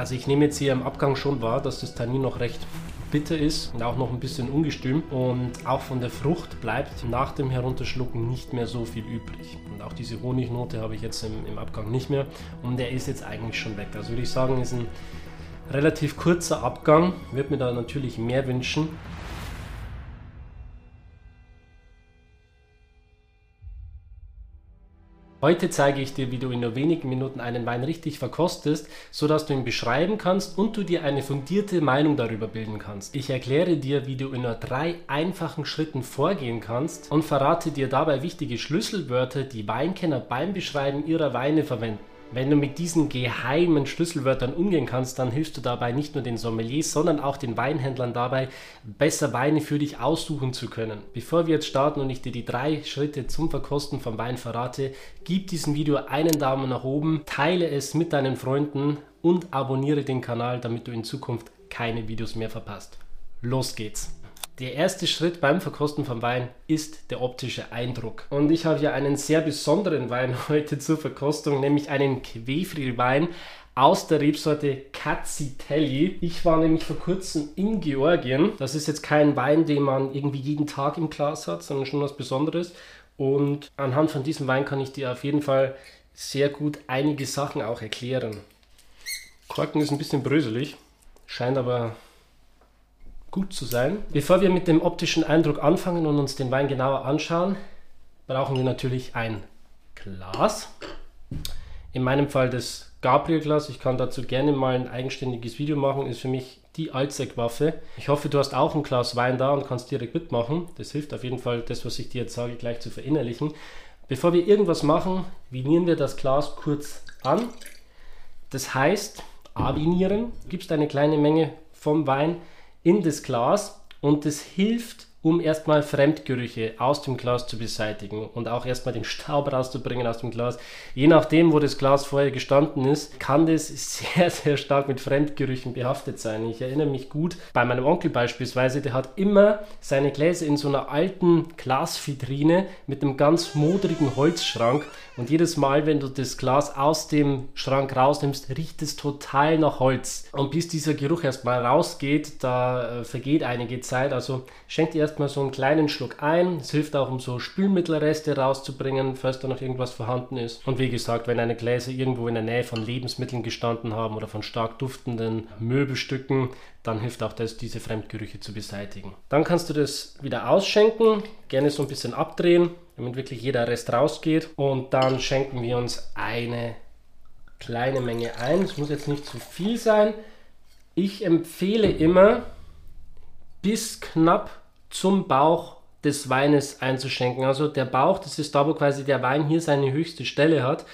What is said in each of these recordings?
Also ich nehme jetzt hier im Abgang schon wahr, dass das Tannin noch recht bitter ist und auch noch ein bisschen ungestüm. Und auch von der Frucht bleibt nach dem Herunterschlucken nicht mehr so viel übrig. Und auch diese Honignote habe ich jetzt im, im Abgang nicht mehr. Und der ist jetzt eigentlich schon weg. Also würde ich sagen, ist ein relativ kurzer Abgang. Würde mir da natürlich mehr wünschen. Heute zeige ich dir, wie du in nur wenigen Minuten einen Wein richtig verkostest, sodass du ihn beschreiben kannst und du dir eine fundierte Meinung darüber bilden kannst. Ich erkläre dir, wie du in nur drei einfachen Schritten vorgehen kannst und verrate dir dabei wichtige Schlüsselwörter, die Weinkenner beim Beschreiben ihrer Weine verwenden. Wenn du mit diesen geheimen Schlüsselwörtern umgehen kannst, dann hilfst du dabei nicht nur den Sommeliers, sondern auch den Weinhändlern dabei, besser Weine für dich aussuchen zu können. Bevor wir jetzt starten und ich dir die drei Schritte zum Verkosten vom Wein verrate, gib diesem Video einen Daumen nach oben, teile es mit deinen Freunden und abonniere den Kanal, damit du in Zukunft keine Videos mehr verpasst. Los geht's! Der erste Schritt beim Verkosten vom Wein ist der optische Eindruck. Und ich habe hier einen sehr besonderen Wein heute zur Verkostung, nämlich einen Quefri-Wein aus der Rebsorte Cazzitelli. Ich war nämlich vor kurzem in Georgien. Das ist jetzt kein Wein, den man irgendwie jeden Tag im Glas hat, sondern schon was Besonderes. Und anhand von diesem Wein kann ich dir auf jeden Fall sehr gut einige Sachen auch erklären. Korken ist ein bisschen bröselig, scheint aber gut zu sein. Bevor wir mit dem optischen Eindruck anfangen und uns den Wein genauer anschauen, brauchen wir natürlich ein Glas. In meinem Fall das Gabriel-Glas. Ich kann dazu gerne mal ein eigenständiges Video machen. Ist für mich die Allzweckwaffe. Ich hoffe, du hast auch ein Glas Wein da und kannst direkt mitmachen. Das hilft auf jeden Fall, das, was ich dir jetzt sage, gleich zu verinnerlichen. Bevor wir irgendwas machen, vinieren wir das Glas kurz an. Das heißt, avinieren. Du gibst eine kleine Menge vom Wein in das Glas und das hilft um erstmal Fremdgerüche aus dem Glas zu beseitigen und auch erstmal den Staub rauszubringen aus dem Glas. Je nachdem, wo das Glas vorher gestanden ist, kann das sehr, sehr stark mit Fremdgerüchen behaftet sein. Ich erinnere mich gut, bei meinem Onkel beispielsweise, der hat immer seine Gläser in so einer alten Glasvitrine mit einem ganz modrigen Holzschrank und jedes Mal, wenn du das Glas aus dem Schrank rausnimmst, riecht es total nach Holz. Und bis dieser Geruch erstmal rausgeht, da äh, vergeht einige Zeit. Also schenk dir erstmal so einen kleinen Schluck ein. Es hilft auch, um so Spülmittelreste rauszubringen, falls da noch irgendwas vorhanden ist. Und wie gesagt, wenn deine Gläser irgendwo in der Nähe von Lebensmitteln gestanden haben oder von stark duftenden Möbelstücken, dann hilft auch das, diese Fremdgerüche zu beseitigen. Dann kannst du das wieder ausschenken, gerne so ein bisschen abdrehen, damit wirklich jeder Rest rausgeht. Und dann schenken wir uns eine kleine Menge ein. Es muss jetzt nicht zu viel sein. Ich empfehle immer bis knapp zum Bauch des Weines einzuschenken. Also der Bauch, das ist da, wo quasi der Wein hier seine höchste Stelle hat.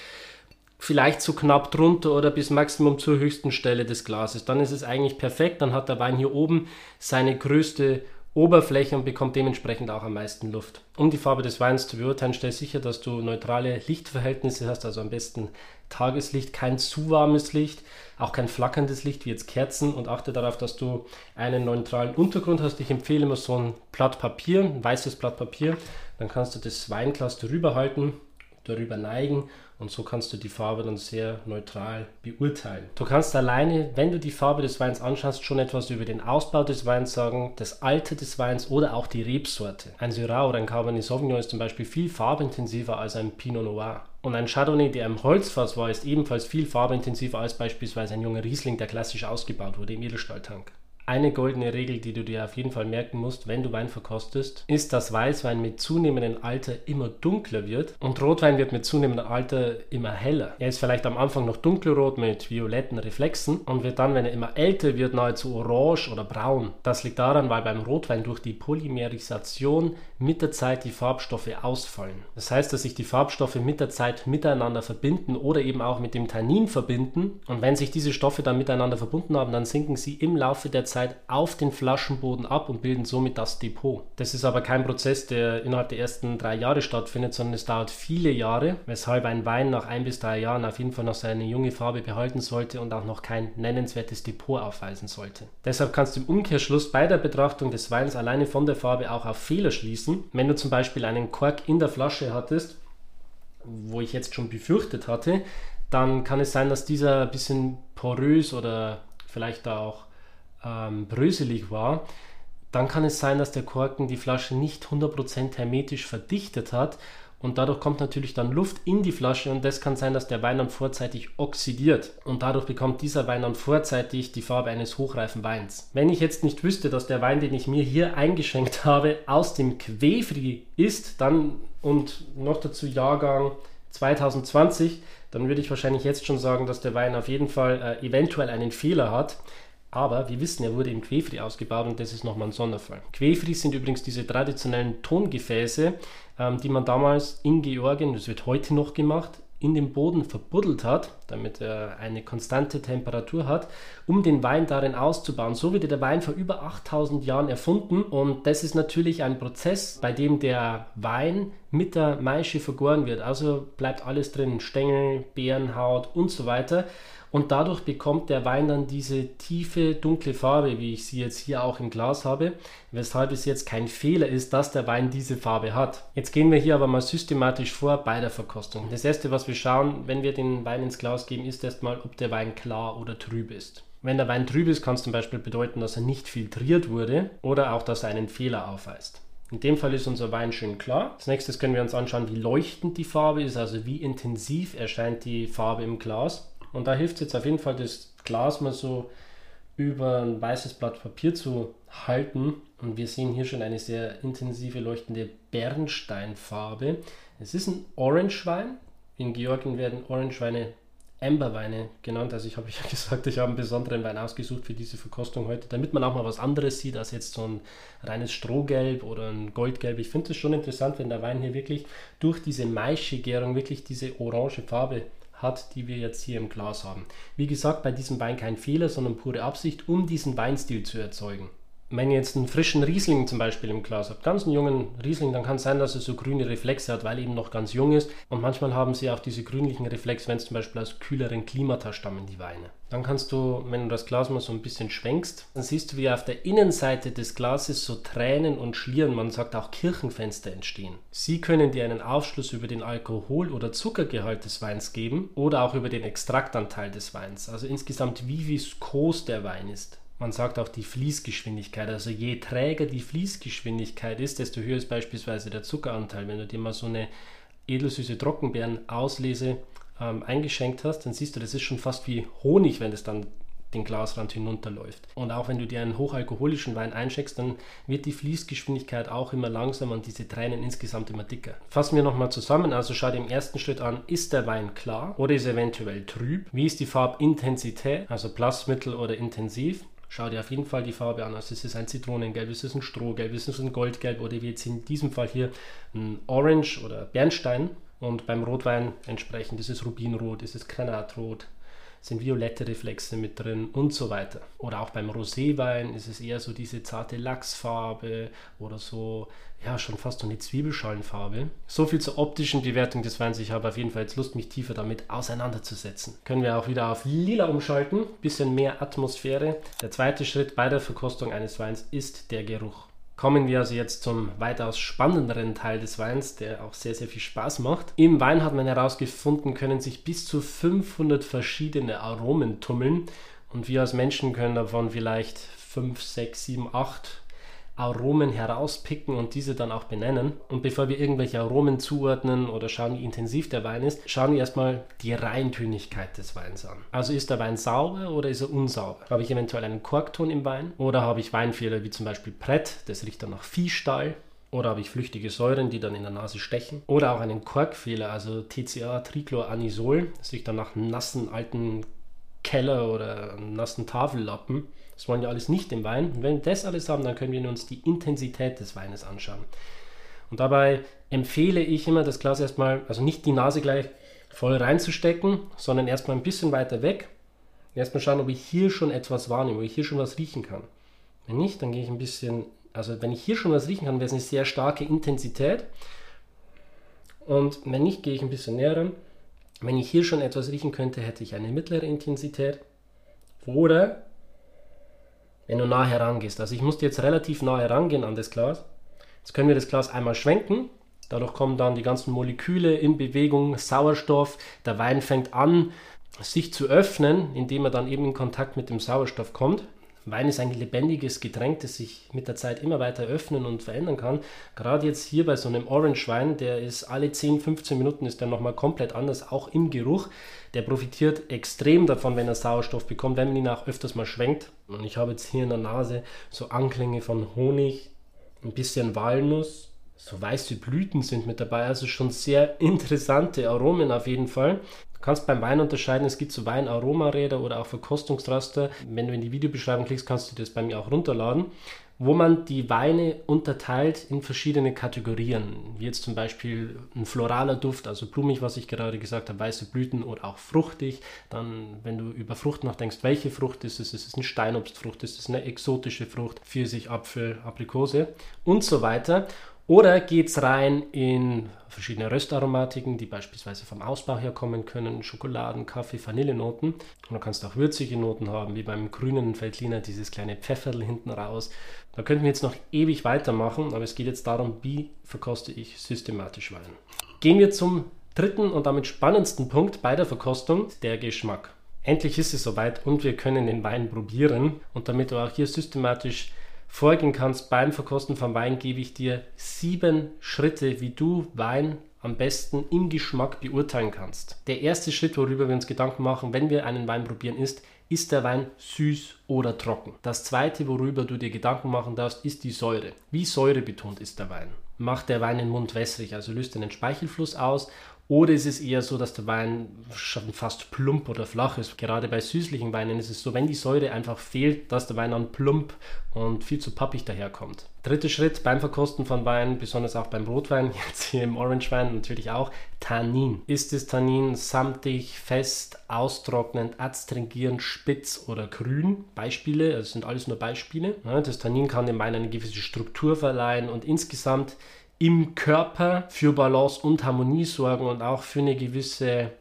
Vielleicht so knapp drunter oder bis Maximum zur höchsten Stelle des Glases. Dann ist es eigentlich perfekt. Dann hat der Wein hier oben seine größte Oberfläche und bekommt dementsprechend auch am meisten Luft. Um die Farbe des Weins zu beurteilen, stell sicher, dass du neutrale Lichtverhältnisse hast, also am besten Tageslicht, kein zu warmes Licht, auch kein flackerndes Licht wie jetzt Kerzen und achte darauf, dass du einen neutralen Untergrund hast. Ich empfehle immer so ein Blatt Papier, ein weißes Blatt Papier. Dann kannst du das Weinglas darüber halten, darüber neigen und so kannst du die Farbe dann sehr neutral beurteilen. Du kannst alleine, wenn du die Farbe des Weins anschaust, schon etwas über den Ausbau des Weins sagen, das Alter des Weins oder auch die Rebsorte. Ein Syrah oder ein Cabernet Sauvignon ist zum Beispiel viel farbintensiver als ein Pinot Noir. Und ein Chardonnay, der im Holzfass war, ist ebenfalls viel farbintensiver als beispielsweise ein junger Riesling, der klassisch ausgebaut wurde im Edelstahltank. Eine goldene Regel, die du dir auf jeden Fall merken musst, wenn du Wein verkostest, ist, dass Weißwein mit zunehmendem Alter immer dunkler wird und Rotwein wird mit zunehmendem Alter immer heller. Er ist vielleicht am Anfang noch dunkelrot mit violetten Reflexen und wird dann, wenn er immer älter wird, nahezu orange oder braun. Das liegt daran, weil beim Rotwein durch die Polymerisation mit der Zeit die Farbstoffe ausfallen. Das heißt, dass sich die Farbstoffe mit der Zeit miteinander verbinden oder eben auch mit dem Tannin verbinden und wenn sich diese Stoffe dann miteinander verbunden haben, dann sinken sie im Laufe der Zeit Zeit auf den Flaschenboden ab und bilden somit das Depot. Das ist aber kein Prozess, der innerhalb der ersten drei Jahre stattfindet, sondern es dauert viele Jahre, weshalb ein Wein nach ein bis drei Jahren auf jeden Fall noch seine junge Farbe behalten sollte und auch noch kein nennenswertes Depot aufweisen sollte. Deshalb kannst du im Umkehrschluss bei der Betrachtung des Weins alleine von der Farbe auch auf Fehler schließen. Wenn du zum Beispiel einen Kork in der Flasche hattest, wo ich jetzt schon befürchtet hatte, dann kann es sein, dass dieser ein bisschen porös oder vielleicht auch ähm, bröselig war. Dann kann es sein, dass der Korken die Flasche nicht 100% hermetisch verdichtet hat und dadurch kommt natürlich dann Luft in die Flasche und das kann sein, dass der Wein dann vorzeitig oxidiert und dadurch bekommt dieser Wein dann vorzeitig die Farbe eines hochreifen Weins. Wenn ich jetzt nicht wüsste, dass der Wein, den ich mir hier eingeschenkt habe, aus dem Quefri ist, dann und noch dazu Jahrgang 2020, dann würde ich wahrscheinlich jetzt schon sagen, dass der Wein auf jeden Fall äh, eventuell einen Fehler hat. Aber wir wissen, er wurde im Quefri ausgebaut und das ist nochmal ein Sonderfall. Quefris sind übrigens diese traditionellen Tongefäße, ähm, die man damals in Georgien, das wird heute noch gemacht, in den Boden verbuddelt hat, damit er eine konstante Temperatur hat, um den Wein darin auszubauen. So wurde der Wein vor über 8000 Jahren erfunden und das ist natürlich ein Prozess, bei dem der Wein mit der Maische vergoren wird. Also bleibt alles drin, Stängel, Beerenhaut und so weiter und dadurch bekommt der Wein dann diese tiefe, dunkle Farbe, wie ich sie jetzt hier auch im Glas habe, weshalb es jetzt kein Fehler ist, dass der Wein diese Farbe hat. Jetzt gehen wir hier aber mal systematisch vor bei der Verkostung. Das erste, was wir schauen, wenn wir den Wein ins Glas geben, ist erstmal, ob der Wein klar oder trüb ist. Wenn der Wein trüb ist, kann es zum Beispiel bedeuten, dass er nicht filtriert wurde oder auch, dass er einen Fehler aufweist. In dem Fall ist unser Wein schön klar. Als nächstes können wir uns anschauen, wie leuchtend die Farbe ist, also wie intensiv erscheint die Farbe im Glas. Und da hilft es jetzt auf jeden Fall, das Glas mal so über ein weißes Blatt Papier zu halten. Und wir sehen hier schon eine sehr intensive leuchtende Bernsteinfarbe. Es ist ein Orangewein. In Georgien werden Orangeweine Amberweine genannt. Also ich habe ja gesagt, ich habe einen besonderen Wein ausgesucht für diese Verkostung heute, damit man auch mal was anderes sieht als jetzt so ein reines Strohgelb oder ein Goldgelb. Ich finde es schon interessant, wenn der Wein hier wirklich durch diese Maische-Gärung wirklich diese orange Farbe hat, die wir jetzt hier im Glas haben. Wie gesagt, bei diesem Wein kein Fehler, sondern pure Absicht, um diesen Weinstil zu erzeugen wenn ihr jetzt einen frischen Riesling zum Beispiel im Glas habt, ganz einen jungen Riesling, dann kann es sein, dass er so grüne Reflexe hat, weil er eben noch ganz jung ist. Und manchmal haben sie auch diese grünlichen Reflexe, wenn es zum Beispiel aus kühleren Klimata stammen, die Weine. Dann kannst du, wenn du das Glas mal so ein bisschen schwenkst, dann siehst du, wie auf der Innenseite des Glases so Tränen und Schlieren, man sagt auch Kirchenfenster entstehen. Sie können dir einen Aufschluss über den Alkohol- oder Zuckergehalt des Weins geben oder auch über den Extraktanteil des Weins. Also insgesamt, wie viskos der Wein ist. Man sagt auch die Fließgeschwindigkeit. Also je träger die Fließgeschwindigkeit ist, desto höher ist beispielsweise der Zuckeranteil. Wenn du dir mal so eine edelsüße Trockenbeeren-Auslese ähm, eingeschenkt hast, dann siehst du, das ist schon fast wie Honig, wenn es dann den Glasrand hinunterläuft. Und auch wenn du dir einen hochalkoholischen Wein einschenkst, dann wird die Fließgeschwindigkeit auch immer langsamer und diese Tränen insgesamt immer dicker. Fassen wir nochmal zusammen. Also schau dir im ersten Schritt an, ist der Wein klar oder ist eventuell trüb? Wie ist die Farbintensität, also Blass, Mittel oder intensiv? Schau dir auf jeden Fall die Farbe an. Also ist es ein Zitronengelb, ist es ein Strohgelb, ist es ein Goldgelb oder wie jetzt in diesem Fall hier ein Orange oder Bernstein. Und beim Rotwein entsprechend ist es Rubinrot, ist es Granatrot, sind violette Reflexe mit drin und so weiter. Oder auch beim Roséwein ist es eher so diese zarte Lachsfarbe oder so, ja, schon fast so eine Zwiebelschalenfarbe. So viel zur optischen Bewertung des Weins. Ich habe auf jeden Fall jetzt Lust, mich tiefer damit auseinanderzusetzen. Können wir auch wieder auf lila umschalten, bisschen mehr Atmosphäre. Der zweite Schritt bei der Verkostung eines Weins ist der Geruch. Kommen wir also jetzt zum weitaus spannenderen Teil des Weins, der auch sehr, sehr viel Spaß macht. Im Wein hat man herausgefunden, können sich bis zu 500 verschiedene Aromen tummeln und wir als Menschen können davon vielleicht 5, 6, 7, 8 Aromen herauspicken und diese dann auch benennen. Und bevor wir irgendwelche Aromen zuordnen oder schauen, wie intensiv der Wein ist, schauen wir erstmal die Reintönigkeit des Weins an. Also ist der Wein sauber oder ist er unsauber? Habe ich eventuell einen Korkton im Wein? Oder habe ich Weinfehler wie zum Beispiel Brett, das riecht dann nach Viehstall? Oder habe ich flüchtige Säuren, die dann in der Nase stechen? Oder auch einen Korkfehler, also TCA, Trichloranisol, das riecht dann nach nassen alten Keller oder nassen Tafellappen. Das wollen wir alles nicht im Wein. Und wenn wir das alles haben, dann können wir uns die Intensität des Weines anschauen. Und dabei empfehle ich immer, das Glas erstmal, also nicht die Nase gleich voll reinzustecken, sondern erstmal ein bisschen weiter weg. Erstmal schauen, ob ich hier schon etwas wahrnehme, ob ich hier schon was riechen kann. Wenn nicht, dann gehe ich ein bisschen, also wenn ich hier schon was riechen kann, wäre es eine sehr starke Intensität. Und wenn nicht, gehe ich ein bisschen näher ran. Wenn ich hier schon etwas riechen könnte, hätte ich eine mittlere Intensität. Oder wenn du nah herangehst. Also ich musste jetzt relativ nah herangehen an das Glas. Jetzt können wir das Glas einmal schwenken Dadurch kommen dann die ganzen Moleküle in Bewegung, Sauerstoff. Der Wein fängt an, sich zu öffnen, indem er dann eben in Kontakt mit dem Sauerstoff kommt. Wein ist ein lebendiges Getränk, das sich mit der Zeit immer weiter öffnen und verändern kann. Gerade jetzt hier bei so einem Orange Wein, der ist alle 10, 15 Minuten ist der nochmal komplett anders, auch im Geruch. Der profitiert extrem davon, wenn er Sauerstoff bekommt, wenn man ihn auch öfters mal schwenkt. Und ich habe jetzt hier in der Nase so Anklänge von Honig, ein bisschen Walnuss, so weiße Blüten sind mit dabei, also schon sehr interessante Aromen auf jeden Fall. Du kannst beim Wein unterscheiden, es gibt so Weinaromaräder oder auch Verkostungsraster. Wenn du in die Videobeschreibung klickst, kannst du das bei mir auch runterladen, wo man die Weine unterteilt in verschiedene Kategorien. Wie jetzt zum Beispiel ein floraler Duft, also blumig, was ich gerade gesagt habe, weiße Blüten oder auch fruchtig. Dann, wenn du über Frucht nachdenkst, welche Frucht ist es? Ist es eine Steinobstfrucht? Ist es eine exotische Frucht? Pfirsich, Apfel, Aprikose und so weiter. Oder geht es rein in verschiedene Röstaromatiken, die beispielsweise vom Ausbau her kommen können, Schokoladen, Kaffee, Vanillenoten. Und du kannst auch würzige Noten haben, wie beim grünen Feldliner, dieses kleine Pfefferl hinten raus. Da könnten wir jetzt noch ewig weitermachen, aber es geht jetzt darum, wie verkoste ich systematisch Wein. Gehen wir zum dritten und damit spannendsten Punkt bei der Verkostung, der Geschmack. Endlich ist es soweit und wir können den Wein probieren. Und damit du auch hier systematisch vorgehen kannst beim Verkosten von Wein, gebe ich dir sieben Schritte, wie du Wein am besten im Geschmack beurteilen kannst. Der erste Schritt, worüber wir uns Gedanken machen, wenn wir einen Wein probieren, ist, ist der Wein süß oder trocken? Das zweite, worüber du dir Gedanken machen darfst, ist die Säure. Wie säurebetont ist der Wein? Macht der Wein den Mund wässrig, also löst einen Speichelfluss aus oder ist es eher so, dass der Wein schon fast plump oder flach ist? Gerade bei süßlichen Weinen ist es so, wenn die Säure einfach fehlt, dass der Wein dann plump und viel zu pappig daherkommt. Dritter Schritt beim Verkosten von Wein, besonders auch beim Rotwein, jetzt hier im Orangewein natürlich auch, Tannin. Ist das Tannin samtig, fest, austrocknend, adstringierend, spitz oder grün? Beispiele, das sind alles nur Beispiele. Das Tannin kann dem Wein eine gewisse Struktur verleihen und insgesamt im Körper für Balance und Harmonie sorgen und auch für eine gewisse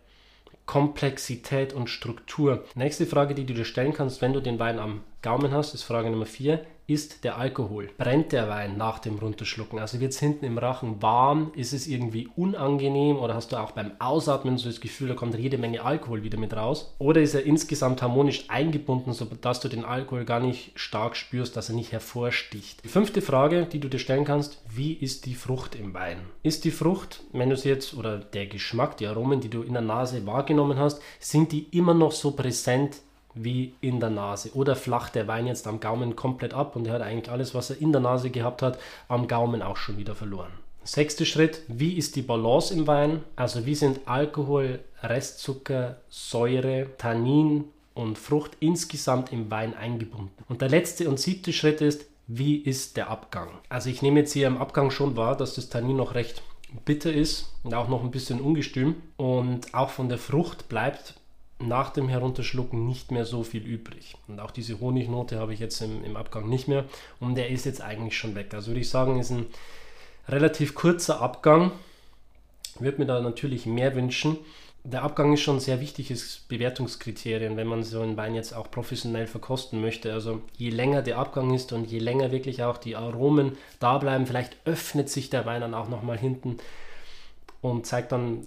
Komplexität und Struktur. Nächste Frage, die du dir stellen kannst, wenn du den Wein am Gaumen hast, ist Frage Nummer 4 ist der Alkohol. Brennt der Wein nach dem Runterschlucken? Also wird es hinten im Rachen warm? Ist es irgendwie unangenehm? Oder hast du auch beim Ausatmen so das Gefühl, da kommt jede Menge Alkohol wieder mit raus? Oder ist er insgesamt harmonisch eingebunden, sodass du den Alkohol gar nicht stark spürst, dass er nicht hervorsticht? Die fünfte Frage, die du dir stellen kannst, wie ist die Frucht im Wein? Ist die Frucht, wenn du sie jetzt, oder der Geschmack, die Aromen, die du in der Nase wahrgenommen hast, sind die immer noch so präsent wie in der Nase. Oder flacht der Wein jetzt am Gaumen komplett ab und er hat eigentlich alles, was er in der Nase gehabt hat, am Gaumen auch schon wieder verloren. Sechster Schritt, wie ist die Balance im Wein? Also wie sind Alkohol, Restzucker, Säure, Tannin und Frucht insgesamt im Wein eingebunden? Und der letzte und siebte Schritt ist, wie ist der Abgang? Also ich nehme jetzt hier im Abgang schon wahr, dass das Tannin noch recht bitter ist und auch noch ein bisschen ungestüm und auch von der Frucht bleibt nach dem Herunterschlucken nicht mehr so viel übrig. Und auch diese Honignote habe ich jetzt im, im Abgang nicht mehr und der ist jetzt eigentlich schon weg. Also würde ich sagen, ist ein relativ kurzer Abgang. Würde mir da natürlich mehr wünschen. Der Abgang ist schon ein sehr wichtiges Bewertungskriterium, wenn man so einen Wein jetzt auch professionell verkosten möchte. Also je länger der Abgang ist und je länger wirklich auch die Aromen da bleiben, vielleicht öffnet sich der Wein dann auch nochmal hinten und zeigt dann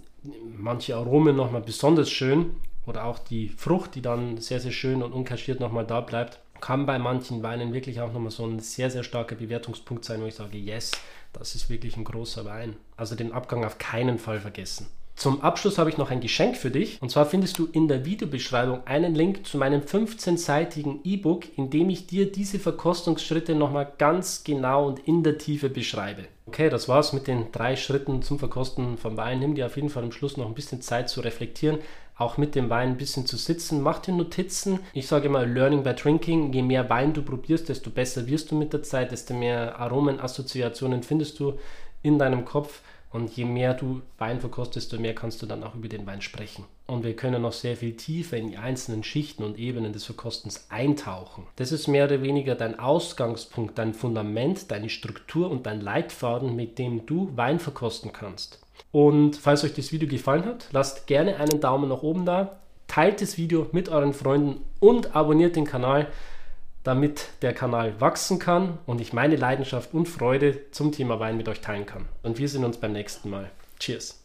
manche Aromen nochmal besonders schön oder auch die Frucht, die dann sehr, sehr schön und unkaschiert nochmal da bleibt, kann bei manchen Weinen wirklich auch nochmal so ein sehr, sehr starker Bewertungspunkt sein, wo ich sage, yes, das ist wirklich ein großer Wein. Also den Abgang auf keinen Fall vergessen. Zum Abschluss habe ich noch ein Geschenk für dich. Und zwar findest du in der Videobeschreibung einen Link zu meinem 15-seitigen E-Book, in dem ich dir diese Verkostungsschritte nochmal ganz genau und in der Tiefe beschreibe. Okay, das war's mit den drei Schritten zum Verkosten vom Wein. Nimm dir auf jeden Fall am Schluss noch ein bisschen Zeit zu reflektieren, auch mit dem Wein ein bisschen zu sitzen. Mach dir Notizen. Ich sage immer Learning by Drinking. Je mehr Wein du probierst, desto besser wirst du mit der Zeit, desto mehr Aromenassoziationen findest du in deinem Kopf. Und je mehr du Wein verkostest, desto mehr kannst du dann auch über den Wein sprechen. Und wir können noch sehr viel tiefer in die einzelnen Schichten und Ebenen des Verkostens eintauchen. Das ist mehr oder weniger dein Ausgangspunkt, dein Fundament, deine Struktur und dein Leitfaden, mit dem du Wein verkosten kannst. Und falls euch das Video gefallen hat, lasst gerne einen Daumen nach oben da, teilt das Video mit euren Freunden und abonniert den Kanal damit der Kanal wachsen kann und ich meine Leidenschaft und Freude zum Thema Wein mit euch teilen kann. Und wir sehen uns beim nächsten Mal. Cheers!